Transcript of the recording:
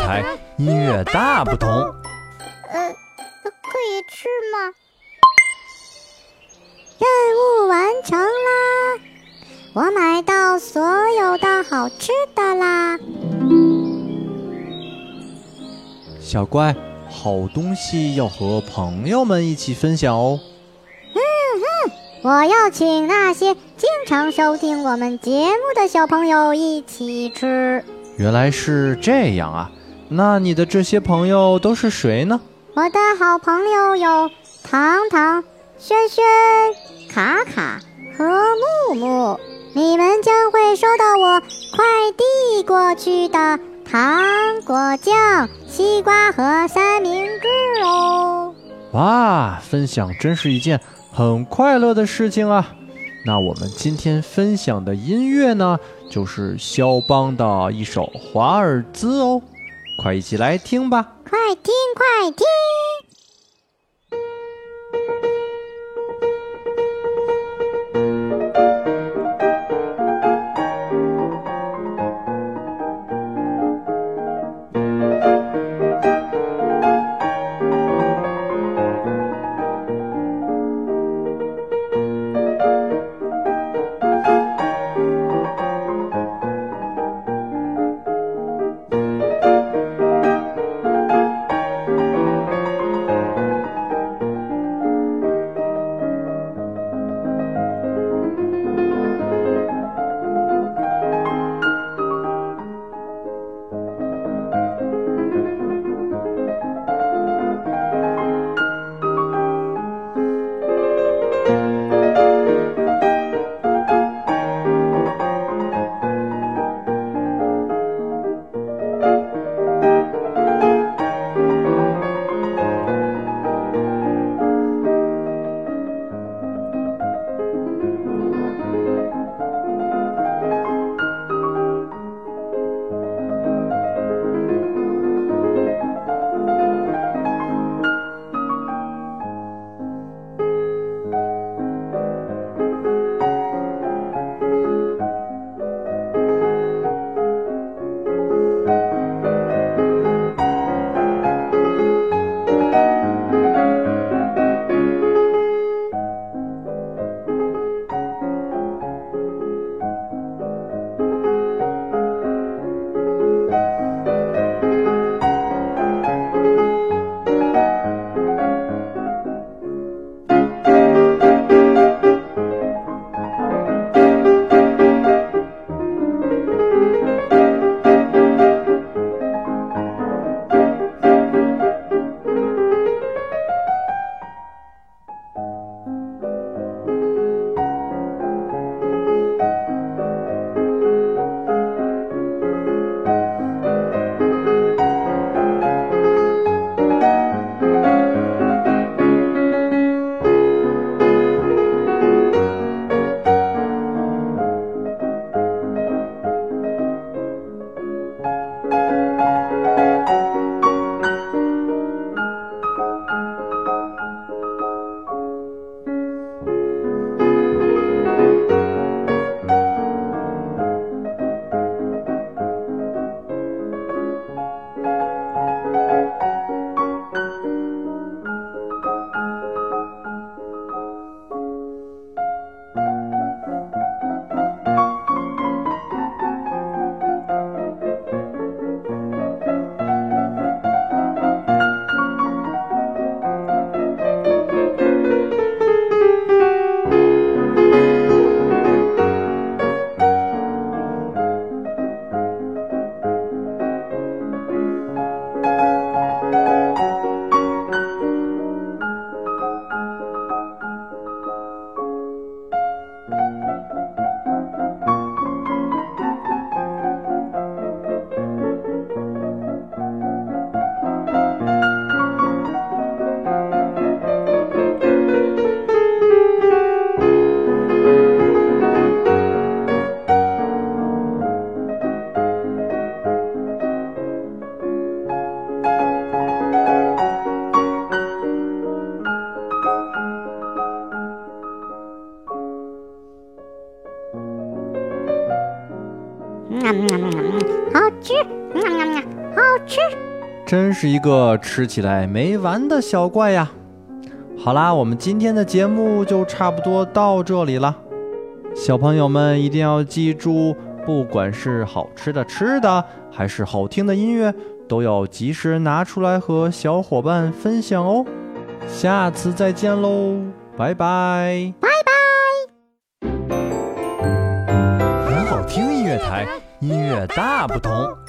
台音乐大不同。呃，可以吃吗？任务完成啦！我买到所有的好吃的啦！小乖，好东西要和朋友们一起分享哦。嗯哼，我要请那些经常收听我们节目的小朋友一起吃。原来是这样啊！那你的这些朋友都是谁呢？我的好朋友有糖糖、轩轩、卡卡和木木，你们将会收到我快递过去的糖果酱、西瓜和三明治哦。哇，分享真是一件很快乐的事情啊！那我们今天分享的音乐呢，就是肖邦的一首华尔兹哦，快一起来听吧！快听，快听！好吃，好吃。真是一个吃起来没完的小怪呀！好啦，我们今天的节目就差不多到这里了。小朋友们一定要记住，不管是好吃的吃的，还是好听的音乐，都要及时拿出来和小伙伴分享哦。下次再见喽，拜拜！拜拜！很好听音乐台，音乐大不同。